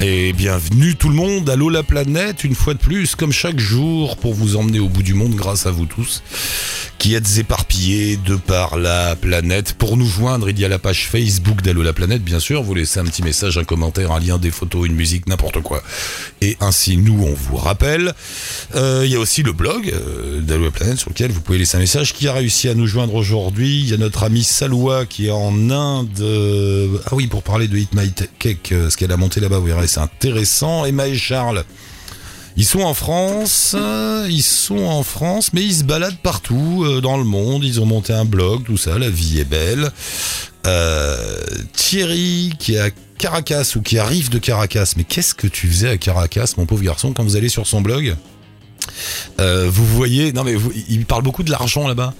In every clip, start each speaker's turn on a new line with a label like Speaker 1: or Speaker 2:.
Speaker 1: Et bienvenue tout le monde, allô la planète, une fois de plus, comme chaque jour, pour vous emmener au bout du monde grâce à vous tous, qui êtes éparpillés de par la planète. Pour nous joindre, il y a la page Facebook d'Allô la planète, bien sûr, vous laissez un petit message, un commentaire, un lien, des photos, une musique, n'importe quoi. Et ainsi, nous, on vous rappelle. Euh, il y a aussi le blog euh, d'Allô la planète, sur lequel vous pouvez laisser un message. Qui a réussi à nous joindre aujourd'hui Il y a notre ami Saloua, qui est en Inde. euh, ah oui, pour parler de Hit My Cake, ce qu'elle a monté là-bas, vous verrez, c'est intéressant. Emma et Charles. Ils sont en France, euh, ils sont en France, mais ils se baladent partout euh, dans le monde. Ils ont monté un blog, tout ça. La vie est belle. Euh, Thierry qui est à Caracas ou qui arrive de Caracas. Mais qu'est-ce que tu faisais à Caracas, mon pauvre garçon, quand vous allez sur son blog? Vous voyez, non mais il parle beaucoup de l'argent là-bas.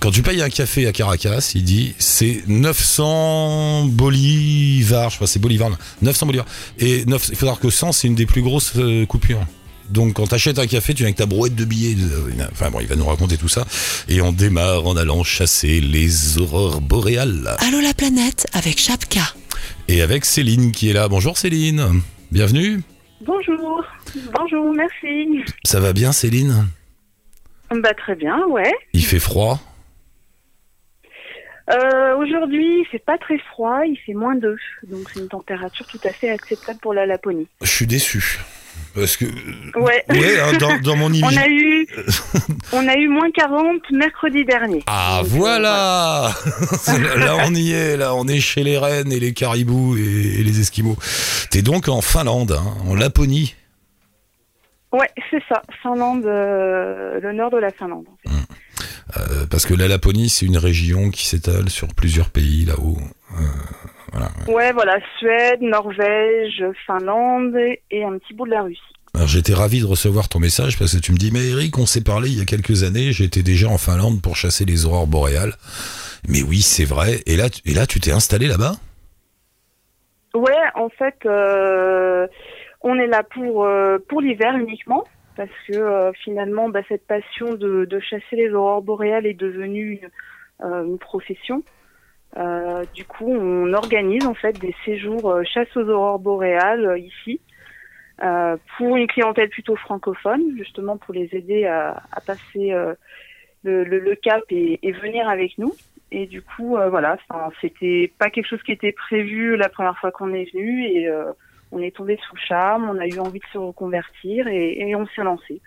Speaker 1: Quand tu payes un café à Caracas, il dit c'est 900 bolivars, je crois c'est bolivars, non, 900 bolivars. Et 9, il faut savoir que 100 c'est une des plus grosses euh, coupures. Donc quand t'achètes un café, tu viens avec ta brouette de billets. de- Enfin bon, il va nous raconter tout ça. Et on démarre en allant chasser les aurores boréales.
Speaker 2: Allô la planète avec Chapka.
Speaker 1: Et avec Céline qui est là. Bonjour Céline. Bienvenue.
Speaker 3: Bonjour, bonjour, merci.
Speaker 1: Ça va bien Céline?
Speaker 3: Bah très bien, ouais.
Speaker 1: Il fait froid?
Speaker 3: Euh, Aujourd'hui, il fait pas très froid, il fait moins 2, donc c'est une température tout à fait acceptable pour la Laponie.
Speaker 1: Je suis déçu. Parce que...
Speaker 3: Ouais.
Speaker 1: Ouais, hein, dans, dans mon
Speaker 3: On
Speaker 1: image...
Speaker 3: a eu, on a eu moins 40 mercredi dernier.
Speaker 1: Ah
Speaker 3: Donc, euh,
Speaker 1: voilà Là on y est, là on est chez les rennes et les caribous et, et les esquimaux. T'es donc en Finlande, hein, en Laponie.
Speaker 3: Ouais, c'est ça, Finlande, euh, le nord de la Finlande. en fait.
Speaker 1: Euh, parce que la Laponie c'est une région qui s'étale sur plusieurs pays là-haut. Euh, voilà.
Speaker 3: Ouais, voilà, Suède, Norvège, Finlande et un petit bout de la Russie.
Speaker 1: Alors j'étais ravi de recevoir ton message parce que tu me dis mais Eric on s'est parlé il y a quelques années, j'étais déjà en Finlande pour chasser les aurores boréales. Mais oui c'est vrai. Et là, tu- et là tu t'es installé là-bas?
Speaker 3: Ouais, en fait, euh, on est là pour euh, pour l'hiver uniquement parce que euh, finalement, bah, cette passion de, chasser les aurores boréales est devenue une, euh, profession. Euh, du coup, on organise en fait des séjours chasse aux aurores boréales ici pour une clientèle plutôt francophone, justement pour les aider à, passer le, le, cap et, venir avec nous. Et du coup, voilà, c'était pas quelque chose qui était prévu la première fois qu'on est venu on est tombé sous le charme, on a eu envie de se reconvertir et, et on s'est lancé.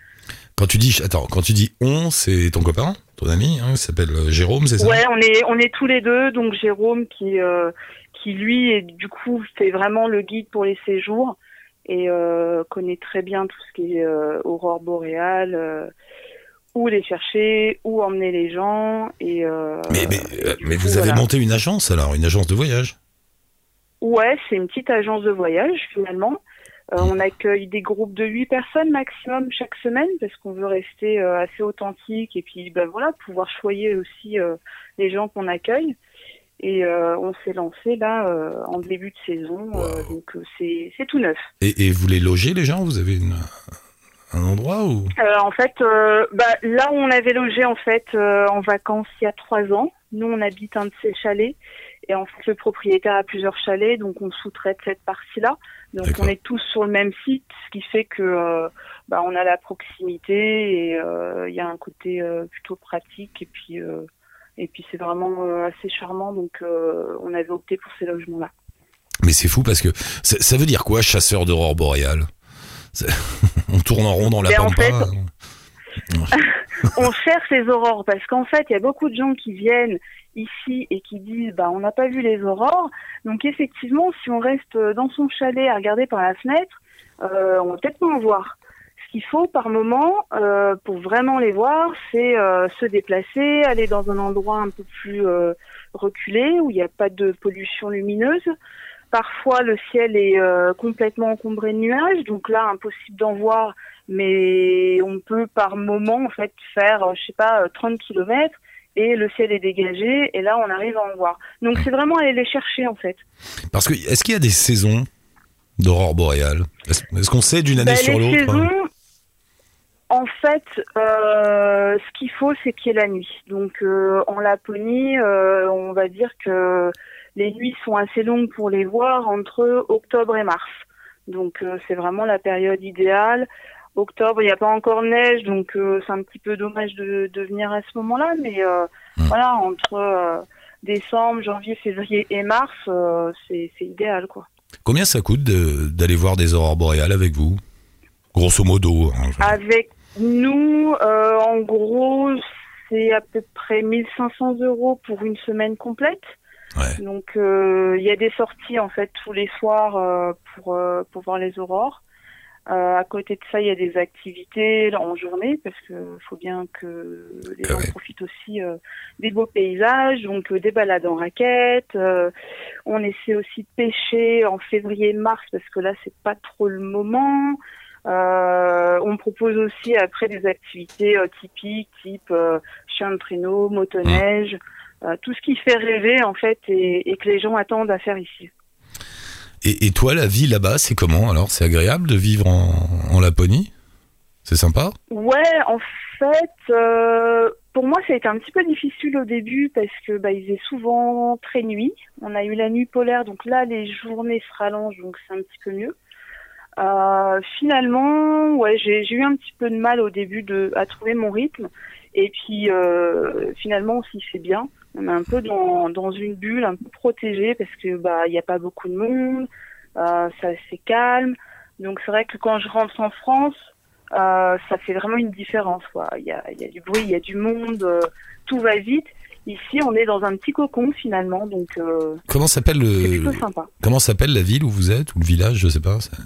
Speaker 1: Quand tu dis attends, quand tu dis on, c'est ton copain, ton ami, hein, il s'appelle euh, Jérôme, c'est ça?
Speaker 3: Ouais, on est on est tous les deux, donc Jérôme qui euh, qui lui et du coup fait vraiment le guide pour les séjours et euh, connaît très bien tout ce qui est euh, aurore boréale, où les chercher, où emmener les gens et euh,
Speaker 1: Mais, mais,
Speaker 3: du
Speaker 1: mais
Speaker 3: coup,
Speaker 1: vous avez
Speaker 3: voilà.
Speaker 1: monté une agence alors, une agence de voyage?
Speaker 3: Ouais, c'est une petite agence de voyage finalement. Euh, on accueille des groupes de 8 personnes maximum chaque semaine parce qu'on veut rester euh, assez authentique et puis ben voilà pouvoir choyer aussi euh, les gens qu'on accueille. Et on s'est lancé là en début de saison,
Speaker 1: Wow.
Speaker 3: donc c'est c'est tout neuf.
Speaker 1: et, et vous les logez les gens? Vous avez une, un endroit
Speaker 3: Euh, en fait, bah, là où on avait logé en fait en vacances il y a trois ans, nous on habite un de ces chalets et en fait le propriétaire a plusieurs chalets, donc on sous-traite cette partie-là. Donc on est tous sur le même site, ce qui fait que euh, bah, on a la proximité et euh, il y a un côté euh, plutôt pratique et puis et puis c'est vraiment assez charmant. Donc on avait opté pour ces logements-là.
Speaker 1: Mais c'est fou parce que ça, veut dire quoi, chasseur d'aurore boréale? On tourne en rond dans la
Speaker 3: Ben, en
Speaker 1: pampa.
Speaker 3: fait, on cherche les aurores parce qu'en fait, il y a beaucoup de gens qui viennent ici et qui disent bah on n'a pas vu les aurores. Donc effectivement, si on reste dans son chalet à regarder par la fenêtre, euh, on va peut-être pas en voir. Ce qu'il faut par moment euh, pour vraiment les voir, c'est euh, se déplacer, aller dans un endroit un peu plus euh, reculé où il n'y a pas de pollution lumineuse. Parfois, le ciel est euh, complètement encombré de nuages, donc là, impossible d'en voir mais on peut par moment en fait faire, euh, je sais pas, euh, 30 kilomètres et le ciel est dégagé et là on arrive à en voir. Donc c'est vraiment aller les chercher en fait.
Speaker 1: Parce que est-ce qu'il y a des saisons d'aurore boréale? Est-ce qu'on sait d'une année
Speaker 3: Bah,
Speaker 1: sur
Speaker 3: les
Speaker 1: l'autre? hein
Speaker 3: en fait, euh, ce qu'il faut c'est qu'il y ait la nuit. Donc euh, en Laponie, euh, on va dire que les nuits sont assez longues pour les voir entre octobre et mars. Donc c'est vraiment la période idéale. Octobre, il n'y a pas encore neige, donc euh, c'est un petit peu dommage de, de venir à ce moment-là. Mais euh,
Speaker 1: Mm.
Speaker 3: voilà, entre euh, décembre, janvier, février et mars, c'est idéal, quoi.
Speaker 1: Combien ça coûte de- d'aller voir des aurores boréales avec vous? Grosso modo. hein,
Speaker 3: Avec nous, en gros, c'est à peu près 1500 euros pour une semaine complète.
Speaker 1: Ouais.
Speaker 3: Donc il y a des sorties en fait tous les soirs pour pour voir les aurores. Euh, à côté de ça, il y a des activités en journée parce que faut bien que les
Speaker 1: Ah
Speaker 3: gens
Speaker 1: ouais.
Speaker 3: profitent aussi euh, des beaux paysages, donc euh, des balades en raquette. euh, on essaie aussi de pêcher en février-mars parce que là c'est pas trop le moment. Euh, on propose aussi après des activités euh, typiques, type euh, chien de traîneau, motoneige, euh, tout ce qui fait rêver en fait et, et que les gens attendent à faire ici.
Speaker 1: Et, toi, la vie là-bas, c'est comment alors? C'est agréable de vivre en, Laponie? C'est sympa?
Speaker 3: Ouais, en fait, euh, pour moi, ça a été un petit peu difficile au début parce que bah, il faisait souvent très nuit. On a eu la nuit polaire, donc là, les journées se rallongent, donc c'est un petit peu mieux. Euh, finalement, ouais, j'ai eu un petit peu de mal au début à trouver mon rythme, et puis euh, finalement, on s'y fait bien. On est un peu dans, dans une bulle, un peu protégée parce que bah il n'y a pas beaucoup de monde, euh, ça c'est calme. Donc c'est vrai que quand je rentre en France, euh, ça fait vraiment une différence. Il, y a, y a du bruit, il y a du monde, euh, tout va vite. Ici, on est dans un petit cocon finalement, donc euh,
Speaker 1: Comment s'appelle le
Speaker 3: sympa.
Speaker 1: comment s'appelle la ville où vous êtes ou le village Je sais pas. ça-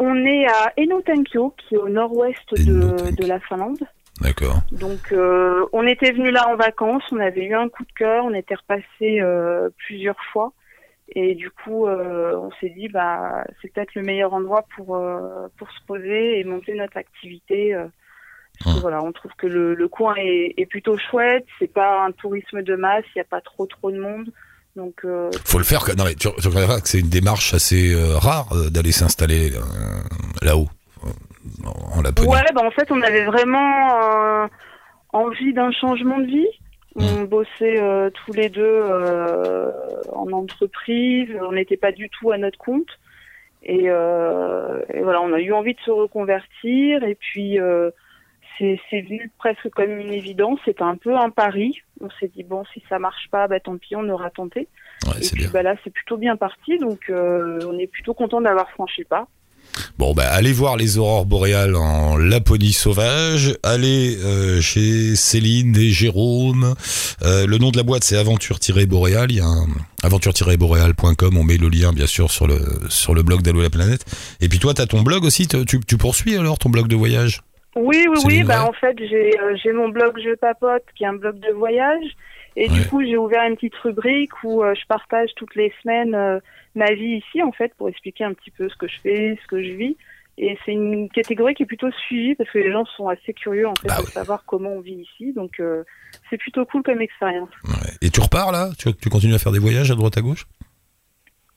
Speaker 3: On est à Enotankio, qui est au nord-ouest de, de la Finlande.
Speaker 1: D'accord.
Speaker 3: Donc, euh, on était venu là en vacances, on avait eu un coup de cœur, on était repassé euh, plusieurs fois. Et du coup, euh, on s'est dit, bah, c'est peut-être le meilleur endroit pour, euh, pour se poser et monter notre activité. euh, parce que,
Speaker 1: Hum.
Speaker 3: voilà, on trouve que le, le coin est, est plutôt chouette, c'est pas un tourisme de masse, il n'y a pas trop trop de monde. Donc, euh,
Speaker 1: Faut le faire. Non mais tu, tu que c'est une démarche assez euh, rare euh, d'aller s'installer euh, là-haut en Laponie.
Speaker 3: Ouais, bah en fait, on avait vraiment euh, envie d'un changement de vie. On bossait euh, tous les deux euh, en entreprise, on n'était pas du tout à notre compte. Et, et voilà, on a eu envie de se reconvertir. Et puis, c'est venu presque comme une évidence. C'était un peu un pari. On s'est dit, bon, si ça marche pas, bah, tant pis, on aura tenté.
Speaker 1: Ouais,
Speaker 3: et puis bah, là, c'est plutôt bien parti. Donc, on est plutôt content d'avoir franchi le pas.
Speaker 1: Bon, bah, allez voir les aurores boréales en Laponie sauvage. Allez euh, chez Céline et Jérôme. Euh, le nom de la boîte, c'est Aventure-Boréal. Il y a un aventure-boréal.com. On met le lien, bien sûr, sur le, sur le blog d'Allo la planète. Et puis toi, tu as ton blog aussi. Tu, tu- poursuis alors ton blog de voyage?
Speaker 3: Oui, oui, oui. Bah, en fait, j'ai euh, j'ai mon blog Je Papote, qui est un blog de voyage. Et du coup, j'ai ouvert une petite rubrique où je partage toutes les semaines ma vie ici, en fait, pour expliquer un petit peu ce que je fais, ce que je vis. Et c'est une catégorie qui est plutôt suivie parce que les gens sont assez curieux, en fait,
Speaker 1: Bah
Speaker 3: de
Speaker 1: oui.
Speaker 3: savoir comment on vit ici. Donc, euh, c'est plutôt cool comme expérience.
Speaker 1: Ouais. Et tu repars là? Tu, tu continues à faire des voyages à droite à gauche?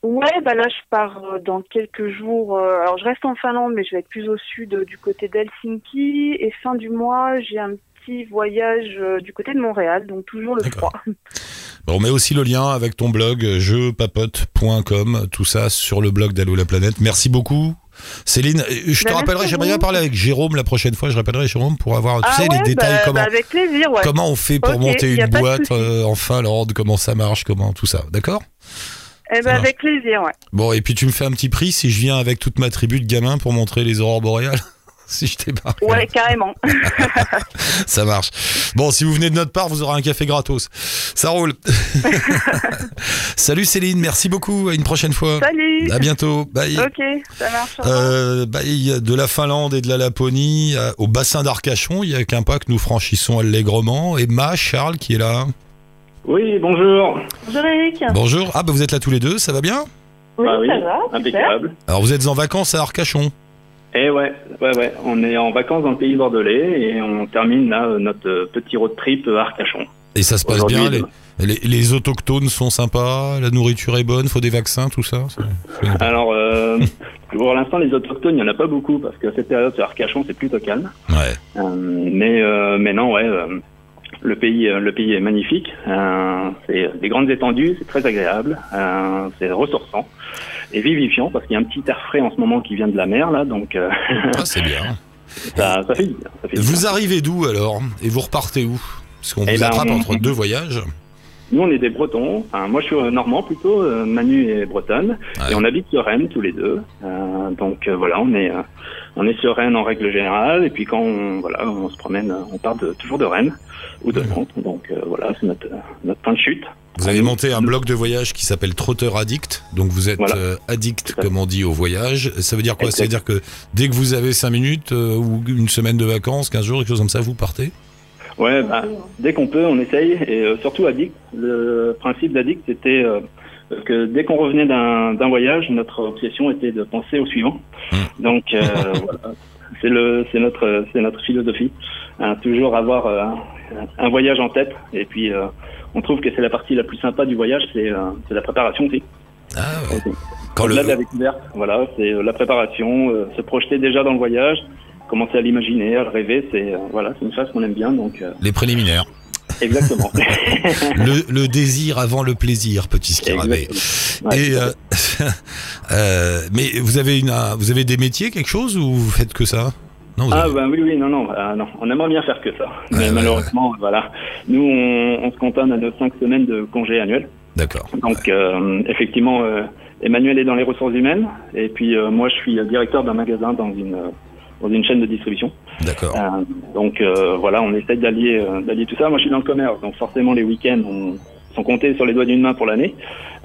Speaker 3: Ouais, bah là, je pars euh, dans quelques jours. euh, alors, je reste en Finlande, mais je vais être plus au sud, du côté d'Helsinki. Et fin du mois, j'ai un petit voyage euh, du côté de Montréal, donc toujours le froid.
Speaker 1: Bon, on met aussi le lien avec ton blog jeupapote.com, tout ça sur le blog d'Allo la planète. Merci beaucoup. Céline, euh, je te
Speaker 3: Bah,
Speaker 1: rappellerai, j'aimerais bien parler avec Jérôme la prochaine fois, je rappellerai Jérôme pour avoir tu
Speaker 3: ah
Speaker 1: sais,
Speaker 3: ouais,
Speaker 1: les détails,
Speaker 3: bah,
Speaker 1: comment,
Speaker 3: bah, avec plaisir, ouais.
Speaker 1: comment on fait pour monter une boîte euh, en Finlande, comment ça marche, comment tout ça, d'accord?
Speaker 3: Eh ben, avec plaisir, ouais.
Speaker 1: Bon, et puis tu me fais un petit prix si je viens avec toute ma tribu de gamins pour montrer les aurores boréales Si je débarque.
Speaker 3: Ouais, carrément.
Speaker 1: Ça marche. Bon, si vous venez de notre part, vous aurez un café gratos. Ça roule. Salut Céline, merci beaucoup. À une prochaine fois.
Speaker 3: Salut.
Speaker 1: À bientôt. Bye.
Speaker 3: Ok, ça marche.
Speaker 1: Euh, bye de la Finlande et de la Laponie à- au bassin d'Arcachon. Il y a qu'un pas que nous franchissons allègrement. Et Ma, Charles qui est là.
Speaker 4: Oui, bonjour.
Speaker 3: Bonjour Eric.
Speaker 1: Bonjour. Ah, bah vous êtes là tous les deux, ça va bien?
Speaker 3: Oui,
Speaker 4: Ah oui,
Speaker 3: ça va, super.
Speaker 4: impeccable.
Speaker 1: Alors vous êtes en vacances à Arcachon.
Speaker 4: Eh ouais, ouais, ouais, on est en vacances dans le pays bordelais et on termine là notre euh, petit road trip à Arcachon.
Speaker 1: Et ça se passe bien. Les,
Speaker 4: demain.
Speaker 1: les, les autochtones sont sympas. La nourriture est bonne. Faut des vaccins, tout ça.
Speaker 4: Alors, euh, pour l'instant, les autochtones, il n'y en a pas beaucoup parce que cette période sur Arcachon, c'est plutôt calme.
Speaker 1: Ouais.
Speaker 4: Euh, mais, euh, mais non, ouais, euh, Le pays, le pays est magnifique. Euh, c'est des grandes étendues, c'est très agréable, euh, c'est ressourçant et vivifiant parce qu'il y a un petit air frais en ce moment qui vient de la mer là, donc euh,
Speaker 1: Ah, c'est bien.
Speaker 4: ça, ça fait ça fait du bien.
Speaker 1: Vous arrivez d'où alors? Et vous repartez où? Parce qu'on
Speaker 4: Eh
Speaker 1: vous
Speaker 4: ben,
Speaker 1: attrape
Speaker 4: on-
Speaker 1: entre deux voyages.
Speaker 4: Nous, on est des Bretons. Enfin, moi, je suis normand plutôt. euh, Manu est bretonne.
Speaker 1: Ouais.
Speaker 4: Et on habite sur Rennes tous les deux. Euh, donc euh, voilà, on est euh, on est sur Rennes en règle générale. Et puis quand on voilà, on se promène, on part de, toujours de Rennes ou de Nantes. Donc voilà, c'est notre notre point de chute.
Speaker 1: Vous avez monté un blog de voyage qui s'appelle Trotteur Addict. Donc vous êtes
Speaker 4: Voilà.
Speaker 1: euh, addict, comme on dit, au voyage. Ça veut dire quoi? Ça veut dire que dès que vous avez 5 minutes euh, ou une semaine de vacances, 15 jours, quelque chose comme ça, vous partez?
Speaker 4: Ouais, bah, dès qu'on peut, on essaye. Et euh, surtout addict. Le principe d'addict, c'était que dès qu'on revenait d'un voyage, notre obsession était de penser au suivant. Donc euh, voilà, c'est le, c'est notre, c'est notre philosophie. Hein, toujours avoir un voyage en tête. Et puis, euh, on trouve que c'est la partie la plus sympa du voyage, c'est euh, la préparation aussi.
Speaker 1: Ah ouais. Quand
Speaker 4: Au-delà de la
Speaker 1: le...
Speaker 4: découverte, voilà, c'est euh, la préparation, euh, se projeter déjà dans le voyage, commencer à l'imaginer, à le rêver, c'est euh, voilà, c'est une phase qu'on aime bien, donc euh,
Speaker 1: Les préliminaires.
Speaker 4: exactement.
Speaker 1: le, le désir avant le plaisir, petit scarabée.
Speaker 4: Ouais,
Speaker 1: Et euh, euh, mais vous avez une, vous avez des métiers, quelque chose ou vous faites que ça? Non,
Speaker 4: Ah ben oui, oui, non, non, ah, non, on aimerait bien faire que ça. Mais
Speaker 1: ouais,
Speaker 4: malheureusement, voilà, nous on, on se cantonne à nos cinq semaines de congé annuel.
Speaker 1: D'accord.
Speaker 4: Donc euh, effectivement, euh, Emmanuel est dans les ressources humaines et puis euh, moi je suis directeur d'un magasin dans une dans une chaîne de distribution.
Speaker 1: D'accord.
Speaker 4: Donc voilà, on essaye d'allier d'allier tout ça. Moi je suis dans le commerce, donc forcément les week-ends on, sont comptés sur les doigts d'une main pour l'année.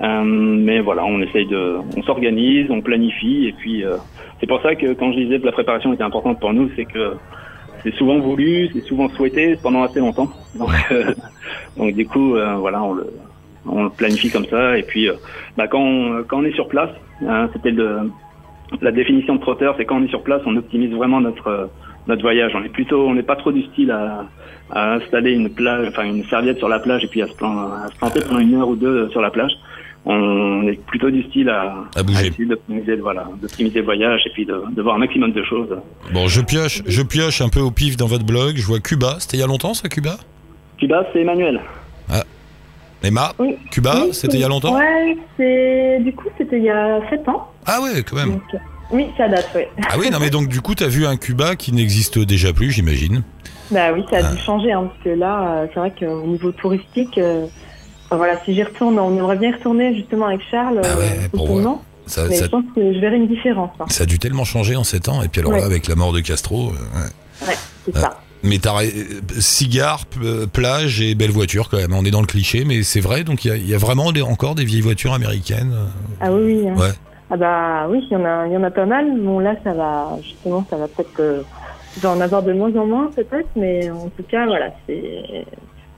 Speaker 4: Euh, mais voilà, on essaye de, on s'organise, on planifie et puis euh, c'est pour ça que quand je disais que la préparation était importante pour nous, c'est que c'est souvent voulu, c'est souvent souhaité pendant assez longtemps. Donc, euh, du coup, voilà, on le, on le planifie comme ça. Et puis, bah, quand, on, quand on est sur place, hein, c'était la définition de trotteur, c'est quand on est sur place, on optimise vraiment notre notre voyage. On est plutôt, on n'est pas trop du style à, à installer une plage, enfin une serviette sur la plage et puis à se, plan- à se planter pendant une heure ou deux sur la plage. On est plutôt du style à,
Speaker 1: À bouger.
Speaker 4: d'optimiser, voilà, d'optimiser le voyage et puis de, de voir un maximum de choses.
Speaker 1: Bon, je pioche, je pioche un peu au pif dans votre blog. Je vois Cuba. C'était il y a longtemps, ça, Cuba?
Speaker 4: Cuba, c'est Emmanuel.
Speaker 1: Emma
Speaker 5: Oui.
Speaker 1: Cuba,
Speaker 5: Oui,
Speaker 1: c'était il y a longtemps?
Speaker 5: Ouais, c'est du coup c'était il y a 7 ans.
Speaker 1: Ah ouais, quand même.
Speaker 5: Donc, oui, ça date, ouais.
Speaker 1: Ah oui, non mais donc du coup, t'as vu un Cuba qui n'existe déjà plus, j'imagine.
Speaker 5: Bah oui, ça a
Speaker 1: Ah.
Speaker 5: dû changer, hein, parce que là, euh, c'est vrai qu'au niveau touristique, euh, enfin, voilà, si j'y retourne, on aimerait bien y retourner justement avec Charles,
Speaker 1: Ah ouais,
Speaker 5: euh,
Speaker 1: pour Ça,
Speaker 5: mais
Speaker 1: ça,
Speaker 5: je pense que je verrai une différence. hein.
Speaker 1: ça a dû tellement changer en 7 ans. Et puis alors
Speaker 5: Ouais.
Speaker 1: là, avec la mort de Castro. euh, ouais.
Speaker 5: Ouais, c'est
Speaker 1: Ah.
Speaker 5: ça.
Speaker 1: Mais t'as cigare, plage et belle voiture quand même. On est dans le cliché, mais c'est vrai. Donc il y a, il y a vraiment des- encore des vieilles voitures américaines.
Speaker 5: Ah oui, oui. hein.
Speaker 1: Ouais.
Speaker 5: Ah bah oui, il y en a, il y en a pas mal. Bon là, ça va, justement, ça va peut-être, euh, en avoir de moins en moins peut-être, mais en tout cas, voilà, c'est,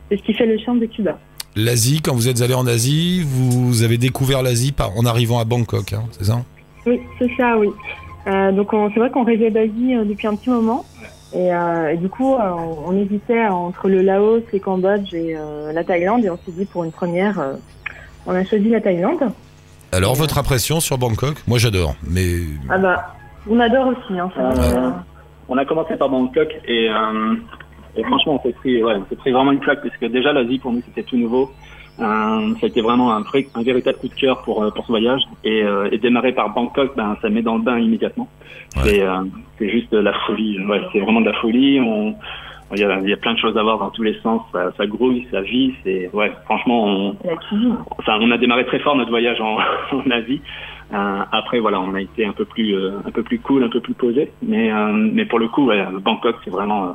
Speaker 5: c'est ce qui fait le charme de Cuba.
Speaker 1: L'Asie, quand vous êtes allé en Asie, vous avez découvert l'Asie par- en arrivant à Bangkok, hein, c'est ça?
Speaker 5: Oui, c'est ça, oui. Euh, donc on- c'est vrai qu'on rêvait d'Asie euh, depuis un petit moment. Et, euh, et du coup, on, on hésitait entre le Laos, le Cambodge et la Thaïlande. Et on s'est dit pour une première, on a choisi la Thaïlande.
Speaker 1: Alors votre impression sur Bangkok? Moi j'adore, mais
Speaker 5: Ah bah, on adore aussi. Hein, ça,
Speaker 4: Ouais.
Speaker 5: euh,
Speaker 4: On a commencé par Bangkok et, euh, et franchement, on s'est pris, ouais, on s'est pris vraiment une claque parce que déjà l'Asie pour nous c'était tout nouveau. Euh, ça a été vraiment un, vrai, un véritable coup de cœur pour euh, pour ce voyage et, euh, et démarrer par Bangkok, ben ça met dans le bain immédiatement.
Speaker 1: Ouais.
Speaker 4: C'est euh, c'est juste de la folie. Ouais, c'est vraiment de la folie. On il y, a, il y a plein de choses à voir dans tous les sens. Ça, ça grouille, ça vit. C'est ouais, franchement, on, enfin, on a démarré très fort notre voyage en, en Asie. Euh, après, voilà, on a été un peu plus, euh, un peu plus cool, un peu plus posé. Mais, euh, mais pour le coup, ouais, Bangkok, c'est vraiment, euh,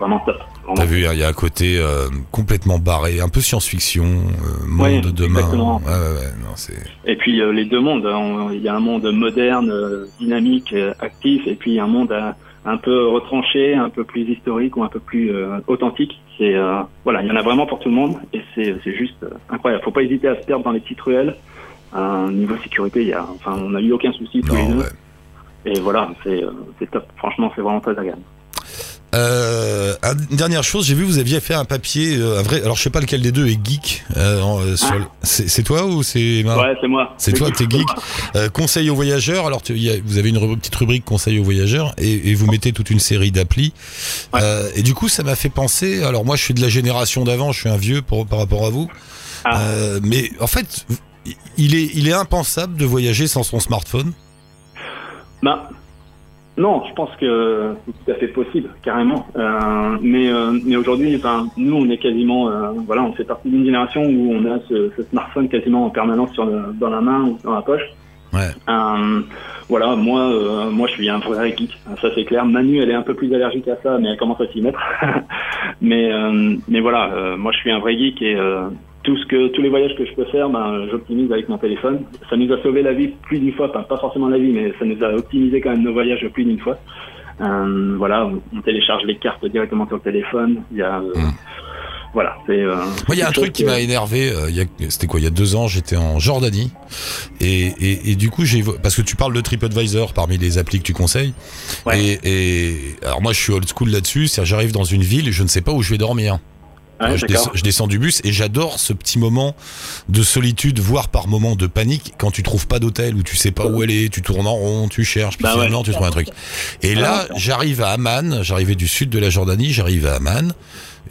Speaker 4: vraiment top. Vraiment.
Speaker 1: t'as vu, il y a un côté euh, complètement barré, un peu science-fiction, euh, monde
Speaker 4: Ouais,
Speaker 1: de demain.
Speaker 4: exactement.
Speaker 1: Ouais, ouais, ouais, non, c'est...
Speaker 4: Et puis euh, les deux mondes, hein, il y a un monde moderne, dynamique, actif, et puis un monde euh, un peu retranché, un peu plus historique ou un peu plus euh, authentique. C'est euh, voilà, il y en a vraiment pour tout le monde, et c'est c'est juste euh, incroyable. Faut pas hésiter à se perdre dans les petites ruelles. Euh, niveau sécurité, il y a, enfin, on n'a eu aucun souci tous les
Speaker 1: Non,
Speaker 4: deux.
Speaker 1: ouais.
Speaker 4: Et voilà, c'est euh, c'est top. Franchement, c'est vraiment très agréable.
Speaker 1: Euh, un- une dernière chose, j'ai vu vous aviez fait un papier, euh, un vrai. Alors je sais pas lequel des deux est geek. euh, sur
Speaker 4: Ah.
Speaker 1: le- c'est toi ou c'est
Speaker 4: Ouais, c'est moi.
Speaker 1: C'est toi, t'es geek. Euh, conseil aux voyageurs. Alors, tu- il y a- vous avez une petite rubrique conseil aux voyageurs et, et vous mettez toute une série d'applis.
Speaker 4: Ouais.
Speaker 1: Et du coup, ça m'a fait penser. Alors, moi, je suis de la génération d'avant. Je suis un vieux pour, par rapport à vous.
Speaker 4: Ah.
Speaker 1: Mais en fait, il est, il est impensable de voyager sans son smartphone?
Speaker 4: Bah, non, je pense que c'est tout à fait possible, carrément. Euh, mais euh, mais aujourd'hui, enfin, nous, on est quasiment, euh, voilà, on fait partie d'une génération où on a ce, ce smartphone quasiment en permanence sur le, dans la main ou dans la poche.
Speaker 1: Ouais.
Speaker 4: Euh, voilà, moi, euh, moi, je suis un vrai geek, ça c'est clair. Manu, elle est un peu plus allergique à ça, mais elle commence à s'y mettre. mais euh, mais voilà, euh, moi, je suis un vrai geek et euh, tout ce que tous les voyages que je peux faire, ben, j'optimise avec mon téléphone. Ça nous a sauvé la vie plus d'une fois, enfin, pas forcément la vie, mais ça nous a optimisé quand même nos voyages plus d'une fois. Euh, voilà, on, on télécharge les cartes directement sur le téléphone. Il y a, euh,
Speaker 1: Mm.
Speaker 4: voilà, c'est. Euh,
Speaker 1: Moi, il y a un truc qui m'a énervé. il y a- C'était quoi Il y a deux ans, j'étais en Jordanie. Et, et, et du coup, j'ai parce que tu parles de TripAdvisor parmi les applis que tu conseilles.
Speaker 4: Ouais.
Speaker 1: Et, et alors moi, je suis old school là-dessus. C'est-à-dire, j'arrive dans une ville et je ne sais pas où je vais dormir.
Speaker 4: Ouais,
Speaker 1: je, descends, je descends du bus et j'adore ce petit moment de solitude, voire par moment de panique, quand tu trouves pas d'hôtel, où tu sais pas où aller, tu tournes en rond, tu cherches, puis
Speaker 4: Bah
Speaker 1: finalement
Speaker 4: ouais.
Speaker 1: tu trouves un truc. Et là, j'arrive à Amman, j'arrivais du sud de la Jordanie, j'arrive à Amman,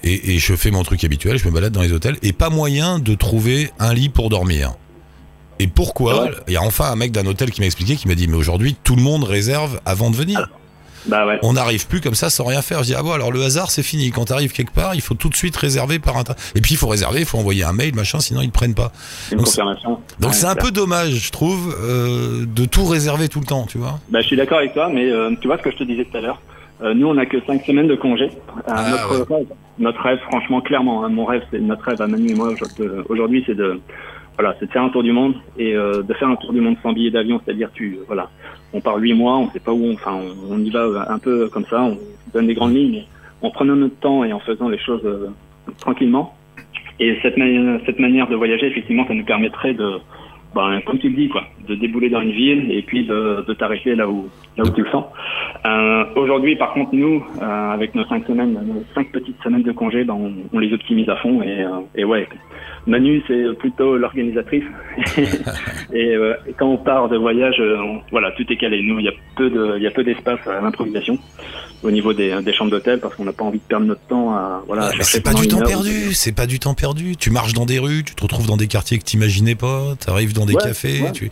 Speaker 1: et, et je fais mon truc habituel, je me balade dans les hôtels, et pas moyen de trouver un lit pour dormir. Et pourquoi?
Speaker 4: Ouais.
Speaker 1: Il y a enfin un mec d'un hôtel qui m'a expliqué, qui m'a dit, mais aujourd'hui, tout le monde réserve avant de venir.
Speaker 4: Bah ouais.
Speaker 1: On n'arrive plus comme ça sans rien faire. Je dis, ah bon, alors le hasard, c'est fini. Quand tu arrives quelque part, il faut tout de suite réserver par un. Et puis, il faut réserver, il faut envoyer un mail, machin, sinon ils ne prennent pas.
Speaker 4: Une
Speaker 1: donc,
Speaker 4: confirmation.
Speaker 1: Donc,
Speaker 4: Ouais,
Speaker 1: c'est un peu dommage, je trouve, euh, de tout réserver tout le temps, tu vois.
Speaker 4: Bah, je suis d'accord avec toi, mais euh, tu vois ce que je te disais tout à l'heure. Euh, nous, on a que cinq semaines de congé.
Speaker 1: Ah,
Speaker 4: notre, rêve, notre rêve, franchement, clairement, hein, mon rêve, c'est notre rêve à Manu et moi aujourd'hui, c'est de, voilà, c'est de faire un tour du monde et euh, de faire un tour du monde sans billet d'avion, c'est-à-dire tu, euh, voilà, on part huit mois, on sait pas où, enfin, on, y va un peu comme ça, on donne des grandes lignes, mais en prenant notre temps et en faisant les choses euh, tranquillement. Et cette, cette manière de voyager, effectivement, ça nous permettrait de, ben, comme tu le dis, quoi, de débouler dans une ville et puis de, de t'arrêter là où, là où tu le sens. Euh, Aujourd'hui, par contre, nous, euh, avec nos cinq semaines, nos cinq petites semaines de congé, ben, on, les optimise à fond et, euh, et ouais. Manu, c'est plutôt l'organisatrice. et, euh, et quand on part de voyage, euh, on- voilà, tout est calé. Nous, il y a peu de, il y a peu d'espace à l'improvisation au niveau des, des chambres d'hôtel parce qu'on n'a pas envie de perdre notre temps à, voilà, chercher
Speaker 1: c'est pas du temps perdu, c'est pas du temps perdu. Tu marches dans des rues, tu te retrouves dans des quartiers que t'imaginais pas, t'arrives dans des
Speaker 4: Ouais,
Speaker 1: cafés.
Speaker 4: ouais.
Speaker 1: Tu...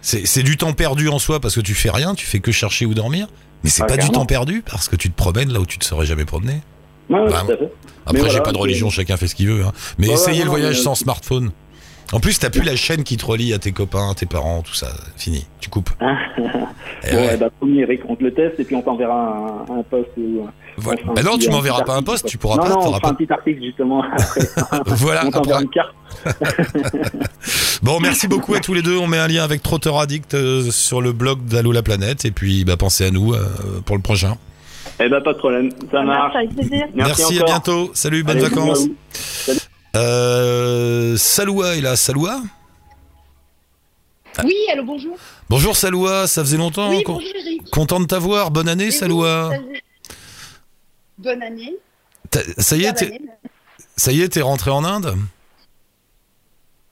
Speaker 1: C'est c'est du temps perdu en soi parce que tu fais rien, tu fais que chercher où dormir. Mais c'est
Speaker 4: Ah,
Speaker 1: pas du temps perdu parce que tu te promènes là où tu te serais jamais promené.
Speaker 4: Tout à fait.
Speaker 1: Après, j'ai pas de religion, chacun fait ce qu'il veut. hein. Mais essayez le voyage
Speaker 4: mais-
Speaker 1: sans smartphone. En plus, t'as plus la chaîne qui te relie à tes copains, tes parents, tout ça. Fini, tu coupes. Eh
Speaker 4: Bon,
Speaker 1: ouais.
Speaker 4: ouais, bah, premier, Eric, on te le teste et puis on t'enverra un, un post ou.
Speaker 1: Voilà. Bah non, tu m'enverras pas un
Speaker 4: article,
Speaker 1: post,
Speaker 4: quoi.
Speaker 1: tu pourras
Speaker 4: non,
Speaker 1: pas.
Speaker 4: Non, on
Speaker 1: t'auras
Speaker 4: fera
Speaker 1: pas-
Speaker 4: un petit article justement après.
Speaker 1: Voilà,
Speaker 4: on t'enverra
Speaker 1: après-
Speaker 4: une carte.
Speaker 1: Bon, merci beaucoup à tous les deux. On met un lien avec Trotter Addict euh, sur le blog d'Allo la planète. Et puis, bah, pensez à nous euh, pour le prochain.
Speaker 4: Eh ben, pas de problème. Ça marche.
Speaker 5: avec plaisir.
Speaker 4: Merci,
Speaker 1: à
Speaker 4: encore.
Speaker 1: bientôt. Salut, bonnes
Speaker 4: Allez,
Speaker 1: vacances.
Speaker 4: à vous.
Speaker 1: Euh, Saloua est là. Saloua
Speaker 6: Oui, allô, bonjour.
Speaker 1: Bonjour Saloua, ça faisait longtemps.
Speaker 6: Oui, bonjour Eric.
Speaker 1: Content de t'avoir. Bonne année,
Speaker 6: Et
Speaker 1: Saloua.
Speaker 6: faisait- Bonne année.
Speaker 1: Ça y est,
Speaker 6: année.
Speaker 1: ça y est, t'es rentré en Inde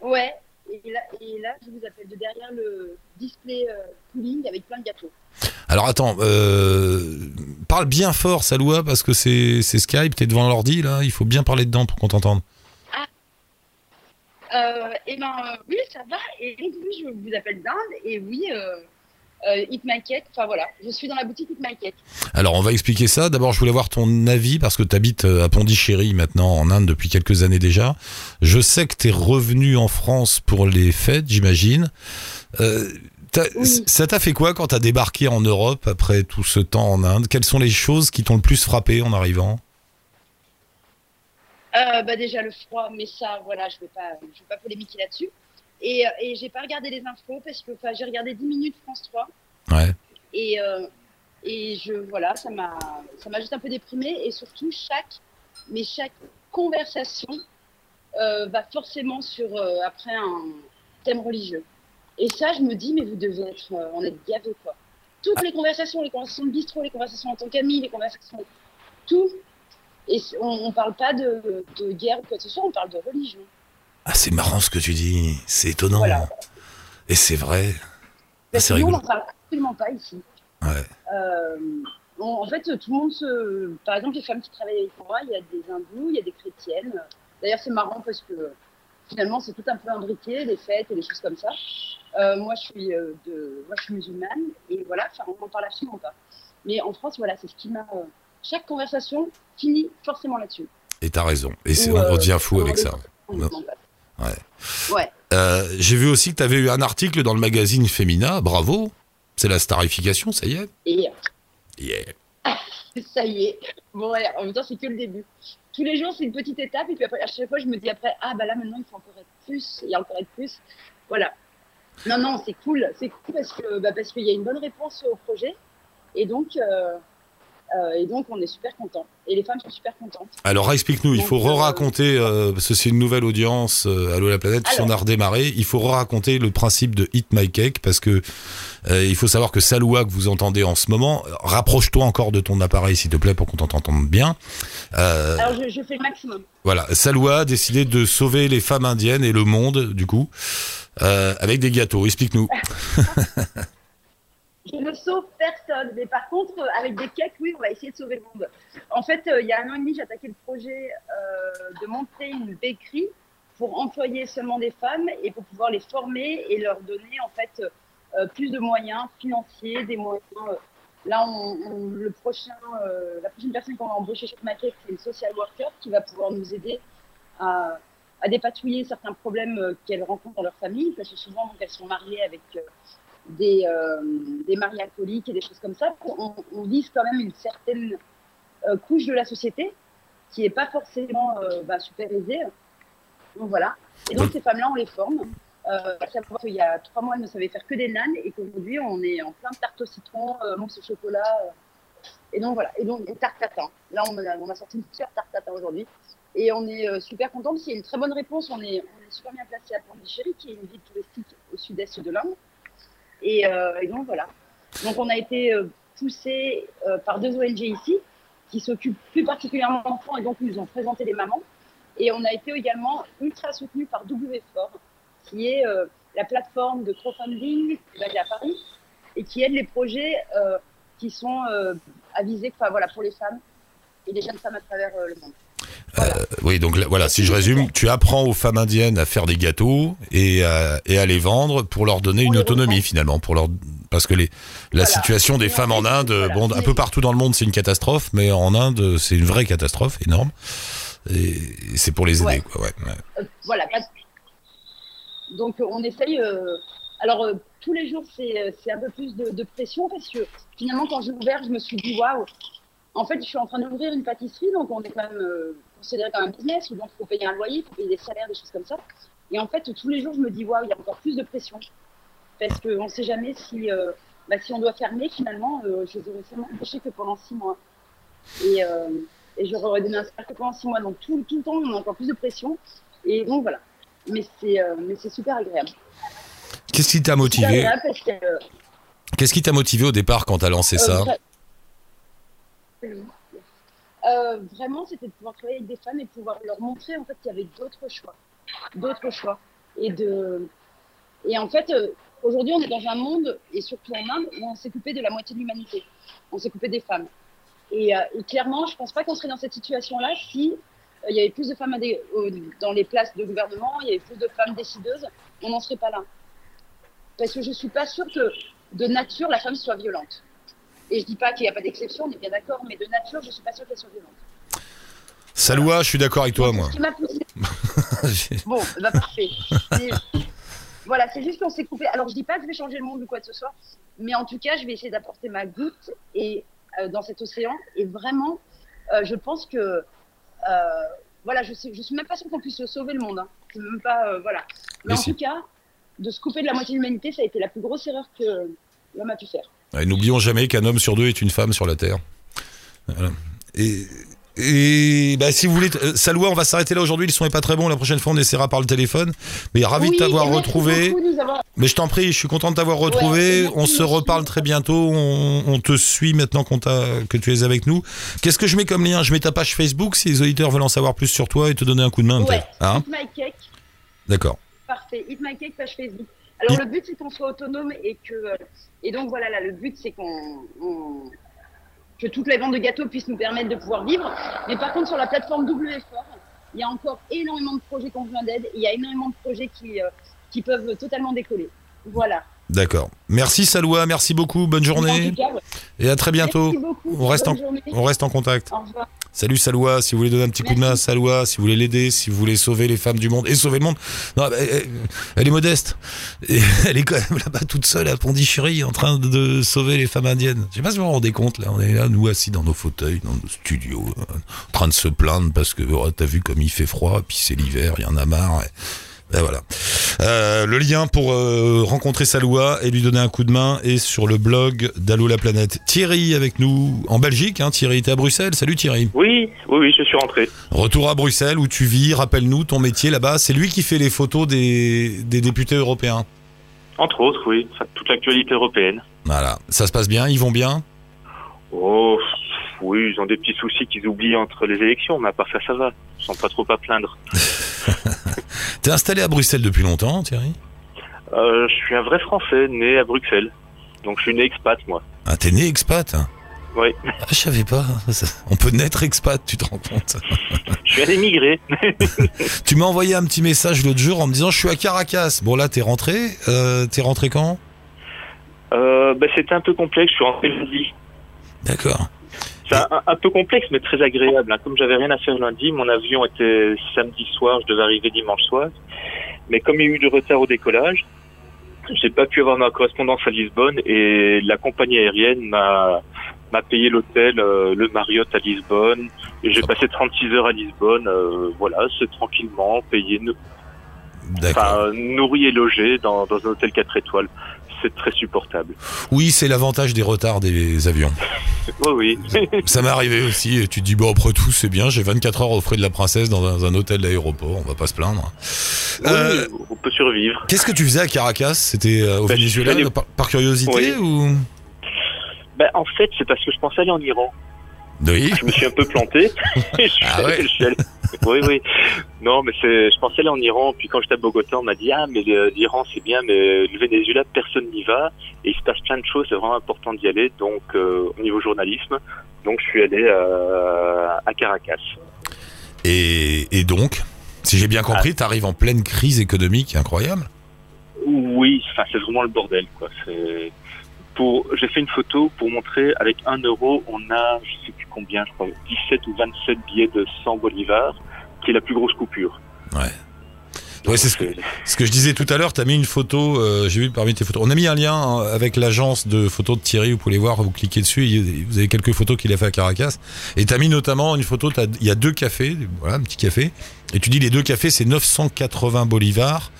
Speaker 6: Ouais, et là, et là, je vous appelle de derrière le display euh, cooling avec plein de gâteaux.
Speaker 1: Alors attends, euh, parle bien fort, Saloua, parce que c'est Skype, t'es devant l'ordi là, il faut bien parler dedans pour qu'on t'entende.
Speaker 6: Euh, et ben euh, oui, ça va. Et donc, oui, je vous appelle d'Inde. Et oui, euh, euh, It Market. Enfin voilà, je suis dans la boutique It Market.
Speaker 1: Alors on va expliquer ça. D'abord, je voulais avoir ton avis parce que tu habites à Pondichéry maintenant en Inde depuis quelques années déjà. Je sais que tu es revenu en France pour les fêtes, j'imagine. T'as-
Speaker 6: Oui.
Speaker 1: Ça t'a fait quoi quand tu as débarqué en Europe après tout ce temps en Inde? Quelles sont les choses qui t'ont le plus frappé en arrivant?
Speaker 6: Euh, bah déjà le froid, mais ça, voilà, je vais pas, je vais pas polémiquer là-dessus. Et, euh, et j'ai pas regardé les infos parce que enfin, j'ai regardé 10 minutes France 3
Speaker 1: Ouais.
Speaker 6: et euh, et je voilà, ça m'a ça m'a juste un peu déprimée et surtout chaque mais chaque conversation euh, va forcément sur après un thème religieux. Et ça, je me dis mais vous devez être euh, en être gavé quoi. Toutes les conversations, les conversations de bistrot, les conversations en tant qu'amis, les conversations tout. Et on, on parle pas de, de guerre ou quoi que ce soit, on parle de religion.
Speaker 1: Ah, c'est marrant ce que tu dis. C'est étonnant.
Speaker 6: Voilà.
Speaker 1: Et c'est vrai. Ah,
Speaker 6: Parce
Speaker 1: c'est
Speaker 6: que nous, on n'en parle absolument pas ici.
Speaker 1: Ouais.
Speaker 6: Euh, on- en fait, tout le monde se. Par exemple, les femmes qui travaillent avec moi, il y a des hindous, il y a des chrétiennes. D'ailleurs, c'est marrant parce que finalement, c'est tout un peu imbriqué, les fêtes et des choses comme ça. Euh, moi, je suis euh, de, moi, je suis musulmane et voilà, enfin, on n'en parle absolument pas. Mais en France, voilà, c'est ce qui m'a. euh, chaque conversation finit forcément là-dessus.
Speaker 1: Et t'as raison. Et
Speaker 6: Ou,
Speaker 1: on devient fou avec ça. Ouais. Ouais. Euh, j'ai vu aussi que tu avais eu un article dans le magazine Femina. Bravo. C'est la starification, ça y est.
Speaker 6: Et
Speaker 1: Yeah.
Speaker 6: ça y est. Bon, ouais, en même temps, c'est que le début. Tous les jours, c'est une petite étape. Et puis après, à chaque fois, je me dis après, ah, bah là, maintenant, il faut encore être plus. Et encore être plus. Voilà. Non, non, c'est cool. C'est cool parce que bah, parce qu'il y a une bonne réponse au projet. Et donc, euh, euh, et donc on est super contents. Et les femmes sont super contentes.
Speaker 1: Alors explique-nous, il faut
Speaker 6: euh,
Speaker 1: re-raconter, euh, parce que c'est une nouvelle audience, euh, Allô la planète, si on a redémarré, il faut re-raconter le principe de Hit My Cake, parce que il faut savoir que Saloua que vous entendez en ce moment, rapproche-toi encore de ton appareil s'il te plaît pour qu'on t'entende bien.
Speaker 6: Alors, je, je fais le maximum.
Speaker 1: voilà, Saloua a décidé de sauver les femmes indiennes et le monde, du coup, avec des gâteaux. Explique-nous.
Speaker 6: Je ne sauve personne, mais par contre, euh, avec des cakes, oui, on va essayer de sauver le monde. En fait, euh, il y a un an et demi, j'ai attaqué le projet euh, de monter une bakery pour employer seulement des femmes et pour pouvoir les former et leur donner en fait plus de moyens financiers, des moyens. là, on, le prochain, la prochaine personne qu'on va embaucher chez Maquette, c'est une social worker qui va pouvoir nous aider à, à dépatouiller certains problèmes qu'elles rencontrent dans leur famille, parce que souvent, elles sont mariées avec des, euh, des maris alcooliques et des choses comme ça. On, on vise quand même une certaine euh, couche de la société qui n'est pas forcément euh, bah, super aisée. Donc voilà. Et donc ces femmes-là, on les forme. Euh, à savoir qu'il y a trois mois, elles ne savaient faire que des nanes et qu'aujourd'hui, on est en plein de tarte au citron, euh, mousse au chocolat. euh. et donc voilà. Et donc, et tarte tatin. Là, on a, on a sorti une super tarte tatin aujourd'hui. Et on est super content parce qu'il y a une très bonne réponse. On est, on est super bien placé à Pondichéry, qui est une ville touristique au sud-est de l'Inde. Et, euh, et donc voilà. Donc on a été euh, poussé euh, par deux ONG ici qui s'occupent plus particulièrement d'enfants et donc ils nous ont présenté les mamans. Et on a été également ultra soutenu par W4, qui est la plateforme de crowdfunding basée à Paris et qui aide les projets qui sont euh, avisés voilà, pour les femmes et les jeunes femmes à travers le monde. Voilà.
Speaker 1: Oui, donc là, voilà, si je résume, tu apprends aux femmes indiennes à faire des gâteaux et à, et à les vendre pour leur donner
Speaker 6: On
Speaker 1: une autonomie finalement, pour leur parce que les la
Speaker 6: Voilà.
Speaker 1: situation des femmes
Speaker 6: en
Speaker 1: Inde,
Speaker 6: voilà.
Speaker 1: bon, un peu partout dans le monde, c'est une catastrophe, mais en Inde, c'est une vraie catastrophe énorme. Et c'est pour les aider,
Speaker 6: Ouais.
Speaker 1: quoi. Ouais, ouais.
Speaker 6: Euh, voilà. Donc euh, on essaye. euh, Alors euh, tous les jours c'est euh, un peu plus de, de pression parce que finalement quand j'ai ouvert je me suis dit waouh. En fait je suis en train d'ouvrir une pâtisserie donc on est quand même euh, considéré comme un business où donc il faut payer un loyer, il faut payer des salaires, des choses comme ça. Et en fait tous les jours je me dis waouh il y a encore plus de pression parce qu'on ne sait jamais si euh, bah, si on doit fermer finalement euh, je les aurais seulement empêchés que pendant six mois. Et, euh, et je leur aurais donné un salaire que pendant six mois donc tout, tout le temps on a encore plus de pression. Et donc voilà. Mais c'est euh, mais c'est super agréable.
Speaker 1: Qu'est-ce qui t'a motivé
Speaker 6: euh,
Speaker 1: Qu'est-ce qui t'a motivé au départ quand t'as lancé ça
Speaker 6: Euh, vraiment, c'était de pouvoir travailler avec des femmes et pouvoir leur montrer en fait qu'il y avait d'autres choix, d'autres choix. Et de et en fait, euh, aujourd'hui, on est dans un monde et surtout en Inde où on s'est coupé de la moitié de l'humanité. On s'est coupé des femmes. Et, euh, clairement, je pense pas qu'on serait dans cette situation-là si il y avait plus de femmes dans les places de gouvernement, il y avait plus de femmes décideuses, on n'en serait pas là. Parce que je suis pas sûre que de nature la femme soit violente. Et je dis pas qu'il n'y a pas d'exception, on est bien d'accord, mais de nature, je suis pas sûre qu'elle soit violente.
Speaker 1: Saloua, je suis d'accord avec toi, moi.
Speaker 6: Ce qui m'a poussé. Bon, bah parfait. Voilà, c'est juste qu'on s'est coupé. Alors, je dis pas que je vais changer le monde ou quoi que ce soit, mais en tout cas, je vais essayer d'apporter ma goutte et, euh, dans cet océan. Et vraiment, euh, je pense que. euh, voilà, je, sais, je suis même pas sûre qu'on puisse sauver le monde. Hein. Même pas. voilà. Mais,
Speaker 1: Mais
Speaker 6: en
Speaker 1: si.
Speaker 6: tout cas, de se couper de la moitié de l'humanité, ça a été la plus grosse erreur que l'homme a pu faire.
Speaker 1: N'oublions jamais qu'un homme sur deux est une femme sur la Terre. Voilà. Et Et bah, si vous voulez, euh, Saloua, on va s'arrêter là aujourd'hui. Le son est pas très bon. La prochaine fois, on essaiera par le téléphone. Mais ravi
Speaker 6: Oui,
Speaker 1: de t'avoir retrouvé.
Speaker 6: beaucoup
Speaker 1: Mais je t'en prie, je suis content de t'avoir retrouvé. on se reparle très bientôt. On, on te suit maintenant que tu es avec nous. Qu'est-ce que je mets comme lien? Je mets ta page Facebook si les auditeurs veulent en savoir plus sur toi et te donner un coup de main.
Speaker 6: Ouais.
Speaker 1: Hein D'accord.
Speaker 6: parfait. Eat My Cake, page Facebook. Alors, le but, c'est qu'on soit autonome et que. euh, Et donc, voilà, là, le but, c'est qu'on. on- que toutes les ventes de gâteaux puissent nous permettre de pouvoir vivre. Mais par contre, sur la plateforme WFOR, il y a encore énormément de projets qui ont besoin d'aide. et Il y a énormément de projets qui, euh, qui peuvent totalement décoller. Voilà.
Speaker 1: D'accord. Merci Saloua, merci beaucoup. Bonne journée
Speaker 6: tout cas, ouais.
Speaker 1: et à très bientôt.
Speaker 6: Merci beaucoup.
Speaker 1: On reste en-. On reste en contact.
Speaker 6: Au revoir.
Speaker 1: Salut Saloua, si vous voulez donner un petit coup de main à Saloua, si vous voulez l'aider, si vous voulez sauver les femmes du monde et sauver le monde. Non, bah, elle, elle est modeste. Et elle est quand même là-bas toute seule à Pondichéry en train de, sauver les femmes indiennes. Je sais pas si vous vous rendez compte là, on est là nous assis dans nos fauteuils, dans nos studios, en train de se plaindre parce que oh, t'as vu comme il fait froid, puis c'est l'hiver, il y en a marre. Et, et voilà. Euh, le lien pour euh, rencontrer Saloua et lui donner un coup de main est sur le blog d'Allo la planète. Thierry avec nous en Belgique. Hein, Thierry, t'es à Bruxelles. Salut Thierry.
Speaker 7: Oui, oui, oui, je suis rentré.
Speaker 1: Retour à Bruxelles où tu vis. Rappelle-nous ton métier là-bas. C'est lui qui fait les photos des, des députés européens.
Speaker 7: Entre autres, oui, toute l'actualité européenne.
Speaker 1: Voilà. Ça se passe bien? Ils vont bien?
Speaker 7: Oh, oui, ils ont des petits soucis qu'ils oublient entre les élections, mais à part ça, ça va. Ils sont pas trop à plaindre.
Speaker 1: T'es installé à Bruxelles depuis longtemps, Thierry?
Speaker 7: Euh, je suis un vrai Français, né à Bruxelles. Donc je suis né expat, moi.
Speaker 1: Ah, t'es né expat. hein?
Speaker 7: Oui,
Speaker 1: Ah, je savais pas. On peut naître expat, tu te rends compte
Speaker 7: je suis un émigré.
Speaker 1: Tu m'as envoyé un petit message l'autre jour en me disant je suis à Caracas. Bon là, t'es rentré. Euh, t'es rentré quand?
Speaker 7: Euh, bah, c'était un peu complexe, je suis rentré lundi.
Speaker 1: D'accord.
Speaker 7: C'est un, un peu complexe, mais très agréable. hein. Comme j'avais rien à faire lundi, mon avion était samedi soir, je devais arriver dimanche soir. Mais comme il y a eu du retard au décollage, j'ai pas pu avoir ma correspondance à Lisbonne et la compagnie aérienne m'a m'a payé l'hôtel, euh, le Marriott à Lisbonne. Et j'ai passé 36 heures à Lisbonne. euh, voilà, c'est tranquillement payé, enfin, nourri et logé dans, dans un hôtel 4 étoiles. C'est très supportable.
Speaker 1: Oui, c'est l'avantage des retards des avions.
Speaker 7: Oui, oui.
Speaker 1: Ça m'est arrivé aussi. Et tu te dis, bon, après tout, c'est bien. J'ai 24 heures au frais de la princesse dans un, un hôtel d'aéroport. On va pas se plaindre. Euh,
Speaker 7: on peut survivre.
Speaker 1: Qu'est-ce que tu faisais à Caracas? C'était euh, au
Speaker 7: Bah,
Speaker 1: Venezuela
Speaker 7: allé-
Speaker 1: par, par curiosité
Speaker 7: Oui.
Speaker 1: ou?
Speaker 7: Ben, en fait, c'est parce que je pensais aller en Iran.
Speaker 1: Oui.
Speaker 7: Je me suis un peu planté. je, suis
Speaker 1: Ah ouais
Speaker 7: je suis allé- Oui, oui. Non, mais c'est, je pensais aller en Iran. Puis quand j'étais à Bogota, on m'a dit ah mais le- l'Iran c'est bien, mais le Venezuela personne n'y va et il se passe plein de choses. C'est vraiment important d'y aller. Donc euh, au niveau journalisme, donc je suis allé euh, à Caracas.
Speaker 1: Et, et donc, si j'ai bien compris, t'arrives en pleine crise économique incroyable.
Speaker 7: Oui, enfin c'est vraiment le bordel quoi. C'est pour, j'ai fait une photo pour montrer avec un euro, on a je sais plus combien, je crois 17 ou 27 billets de 100 bolivars, qui est la plus grosse coupure.
Speaker 1: Ouais. C'est ce que, je disais tout à l'heure, tu as mis une photo, euh, j'ai vu parmi tes photos. On a mis un lien hein, avec l'agence de photos de Thierry, vous pouvez voir, vous cliquez dessus, vous avez quelques photos qu'il a fait à Caracas. Et tu as mis notamment une photo, il y a deux cafés, voilà, un petit café, et tu dis les deux cafés c'est 980 bolivars.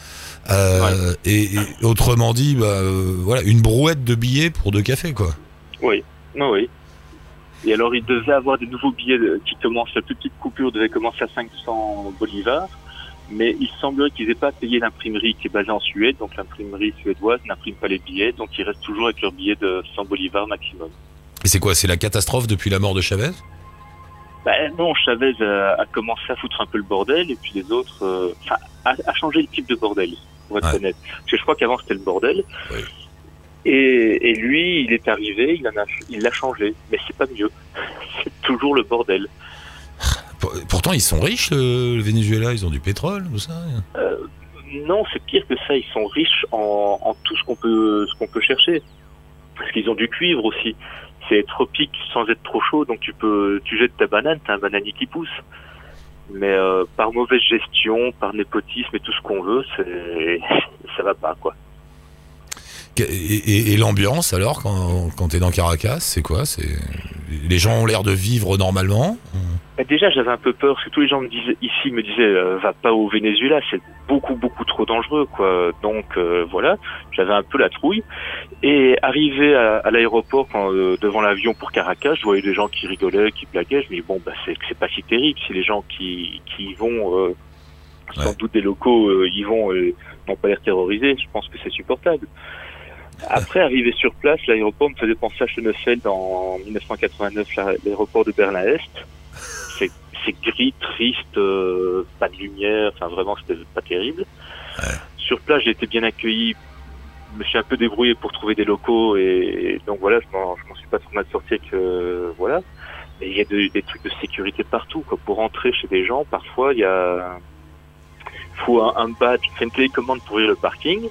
Speaker 1: Euh, et, et autrement dit, bah, euh, voilà, une brouette de billets pour deux cafés, quoi.
Speaker 7: Oui, non, oui. Et alors, il devait avoir des nouveaux billets de- qui commencent, la plus petite coupure devait commencer à 500 bolivars, mais il semblerait qu'ils aient pas payé l'imprimerie qui est basée en Suède, donc l'imprimerie suédoise n'imprime pas les billets, donc ils restent toujours avec leurs billets de 100 bolivars maximum.
Speaker 1: Et c'est quoi C'est la catastrophe depuis la mort de Chavez?
Speaker 7: Ben non, Chavez a, a commencé à foutre un peu le bordel, et puis les autres, euh, enfin, a, a changé le type de bordel, pour être
Speaker 1: Ouais.
Speaker 7: honnête. Parce que je crois qu'avant c'était le bordel.
Speaker 1: Oui.
Speaker 7: Et, et lui, il est arrivé, il en a, il l'a changé, mais c'est pas mieux. c'est toujours le bordel.
Speaker 1: Pour- Pourtant, ils sont riches, le, le Venezuela, ils ont du pétrole, tout ça.
Speaker 7: Euh, non, c'est pire que ça. Ils sont riches en, en tout ce qu'on peut, ce qu'on peut chercher. Parce qu'ils ont du cuivre aussi. C'est tropique sans être trop chaud, donc tu peux, tu jettes ta banane, t'as un bananier qui pousse. Mais euh, par mauvaise gestion, par népotisme et tout ce qu'on veut, ça va pas quoi.
Speaker 1: Et, et- et l'ambiance alors quand, quand t'es dans Caracas, c'est quoi? C'est les gens ont l'air de vivre normalement?
Speaker 7: Bah, déjà, j'avais un peu peur parce que tous les gens me disaient, ici me disaient euh, va pas au Venezuela, c'est beaucoup beaucoup trop dangereux quoi. Donc euh, voilà, j'avais un peu la trouille. Et arrivé à, à l'aéroport euh, devant l'avion pour Caracas, je voyais des gens qui rigolaient, qui blaguaient. Je me dis bon bah c'est c'est pas si terrible si les gens qui qui y vont sans
Speaker 1: Ouais.
Speaker 7: doute des locaux y vont n'ont pas l'air terrorisés. Je pense que c'est supportable. Après, arrivé sur place, l'aéroport me faisait penser à Schönefeld en 1989, la- l'aéroport de Berlin-Est. C'est c'est gris, triste, euh, pas de lumière, enfin vraiment c'était pas terrible. Sur place, j'ai été bien accueilli, je me suis un peu débrouillé pour trouver des locaux et, donc voilà, je m'en je m'en suis pas trop mal sorti avec euh, voilà. Mais il y a de- des trucs de sécurité partout. Quoi. Pour rentrer chez des gens, parfois il y a faut un, un badge, une télécommande pour ouvrir le parking.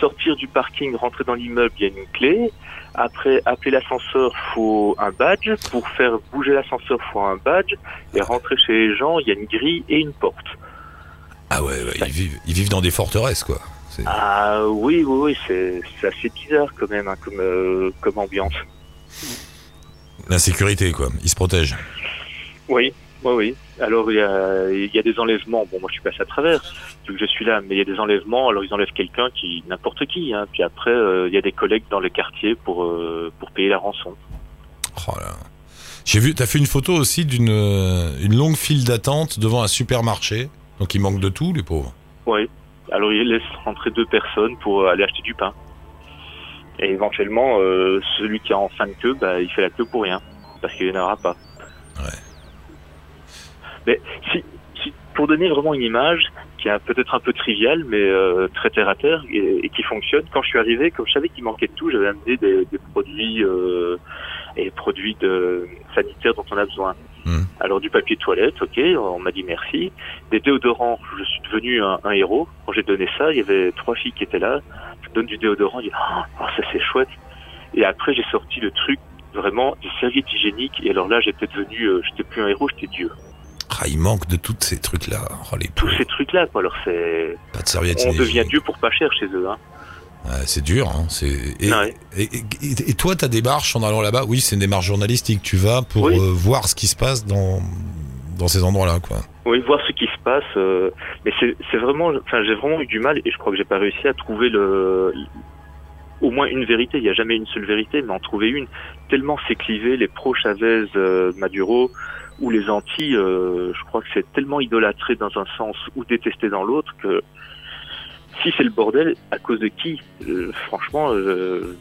Speaker 7: Sortir du parking, rentrer dans l'immeuble, il y a une clé. Après, appeler l'ascenseur, faut un badge. Pour faire bouger l'ascenseur, faut un badge. Et rentrer chez les gens, il y a une grille et une porte.
Speaker 1: Ah ouais, ouais, ils, vivent, ils vivent dans des forteresses, quoi.
Speaker 7: Ah oui, oui, oui, c'est assez bizarre quand même hein, comme, euh, comme ambiance.
Speaker 1: L'insécurité, quoi. Ils se protègent.
Speaker 7: Oui, oui, oui. Alors il y a, il y a des enlèvements. Bon, moi je suis passé à travers, vu que je suis là, mais il y a des enlèvements. Alors ils enlèvent quelqu'un qui, n'importe qui. Hein. Puis après, euh, il y a des collègues dans le quartier pour euh, pour payer la rançon.
Speaker 1: Oh là. J'ai vu, t'as fait une photo aussi d'une euh, une longue file d'attente devant un supermarché. Donc il manque de tout, les pauvres.
Speaker 7: Oui. Alors ils laissent rentrer deux personnes pour aller acheter du pain. Et éventuellement, euh, celui qui est en fin de queue, bah, il fait la queue pour rien, parce qu'il n'y en aura pas.
Speaker 1: Ouais.
Speaker 7: Mais si, si- pour donner vraiment une image qui est peut-être un peu triviale, mais euh, très terre à terre et, et qui fonctionne, quand je suis arrivé, comme je savais qu'il manquait de tout, j'avais amené des, des produits euh, et produits de, sanitaires dont on a besoin.
Speaker 1: Mhm.
Speaker 7: Alors du papier toilette, ok, on m'a dit merci. Des déodorants, je suis devenu un, un héros. Quand j'ai donné ça, il y avait trois filles qui étaient là. Je donne du déodorant, je dis ah oh, ça c'est chouette. Et après j'ai sorti le truc vraiment des serviettes hygiéniques. Et alors là j'étais devenu, euh, j'étais plus un héros, j'étais Dieu.
Speaker 1: Ah, il manque de tous ces trucs-là. Oh,
Speaker 7: Tous ces trucs là, quoi. Alors c'est,
Speaker 1: Pas de serviettes
Speaker 7: on devient. Dieu pour pas cher chez eux. Hein.
Speaker 1: Ouais, c'est dur, hein. Et,
Speaker 7: Ouais.
Speaker 1: et, et- et toi, ta démarche en allant là-bas, oui, c'est une démarche journalistique. Tu vas pour
Speaker 7: Oui.
Speaker 1: euh, voir ce qui se passe dans, dans ces endroits-là, quoi.
Speaker 7: Oui, voir ce qui se passe. euh, mais c'est, c'est vraiment, enfin j'ai vraiment eu du mal et je crois que j'ai pas réussi à trouver le, au moins une vérité. Il n'y a jamais une seule vérité, mais en trouver une. Tellement c'est clivé, les pro-Chavez, euh, Maduro ou les anti, euh, je crois que c'est tellement idolâtré dans un sens ou détesté dans l'autre que si c'est le bordel, à cause de qui Euh, Franchement, euh,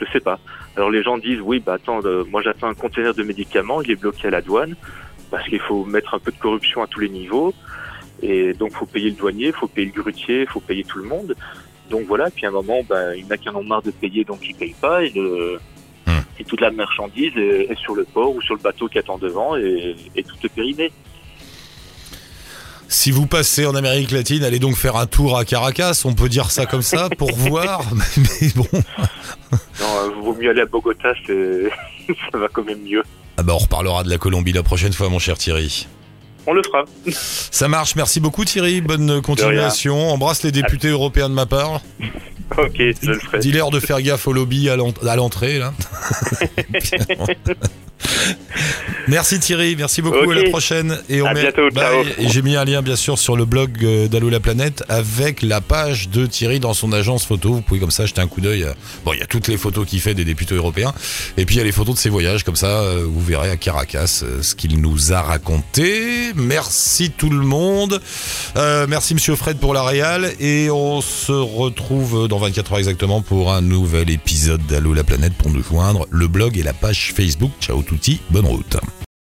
Speaker 7: je sais pas. Alors les gens disent oui, bah attends, euh, moi j'attends un conteneur de médicaments, il est bloqué à la douane parce qu'il faut mettre un peu de corruption à tous les niveaux. Et donc, faut payer le douanier, faut payer le grutier, faut payer tout le monde. Donc voilà, puis à un moment, ben, il y en a qui en marre de payer, donc ils payent pas. Et, le. Et toute la marchandise est, est sur le port ou sur le bateau qui attend devant et, et tout est périmé.
Speaker 1: Si vous passez en Amérique latine, allez donc faire un tour à Caracas, on peut dire ça comme ça, pour voir. Mais bon,
Speaker 7: Non, euh, vaut mieux aller à Bogota, ça va quand même mieux.
Speaker 1: ah bah on reparlera de la Colombie la prochaine fois, mon cher Thierry.
Speaker 7: On le fera.
Speaker 1: Ça marche, merci beaucoup Thierry, bonne continuation. Embrasse les députés européens de ma part.
Speaker 7: Ok, je le ferai.
Speaker 1: Dis-leur de faire gaffe au lobby à l'ent- à l'entrée, là. merci Thierry, merci beaucoup, à la prochaine. Et on
Speaker 7: À
Speaker 1: met-
Speaker 7: bientôt, ciao.
Speaker 1: J'ai mis un lien, bien sûr, sur le blog euh, d'Allo la planète avec la page de Thierry dans son agence photo. Vous pouvez comme ça jeter un coup d'œil. à- Bon, il y a toutes les photos qu'il fait des députés européens. Et puis il y a les photos de ses voyages, comme ça, euh, vous verrez à Caracas euh, ce qu'il nous a raconté. Merci tout le monde. Euh, merci Monsieur Fred pour la réal. Et on se retrouve dans 24 heures exactement pour un nouvel épisode d'Allo la planète pour nous joindre. Le blog et la page Facebook. Ciao touti, bonne route.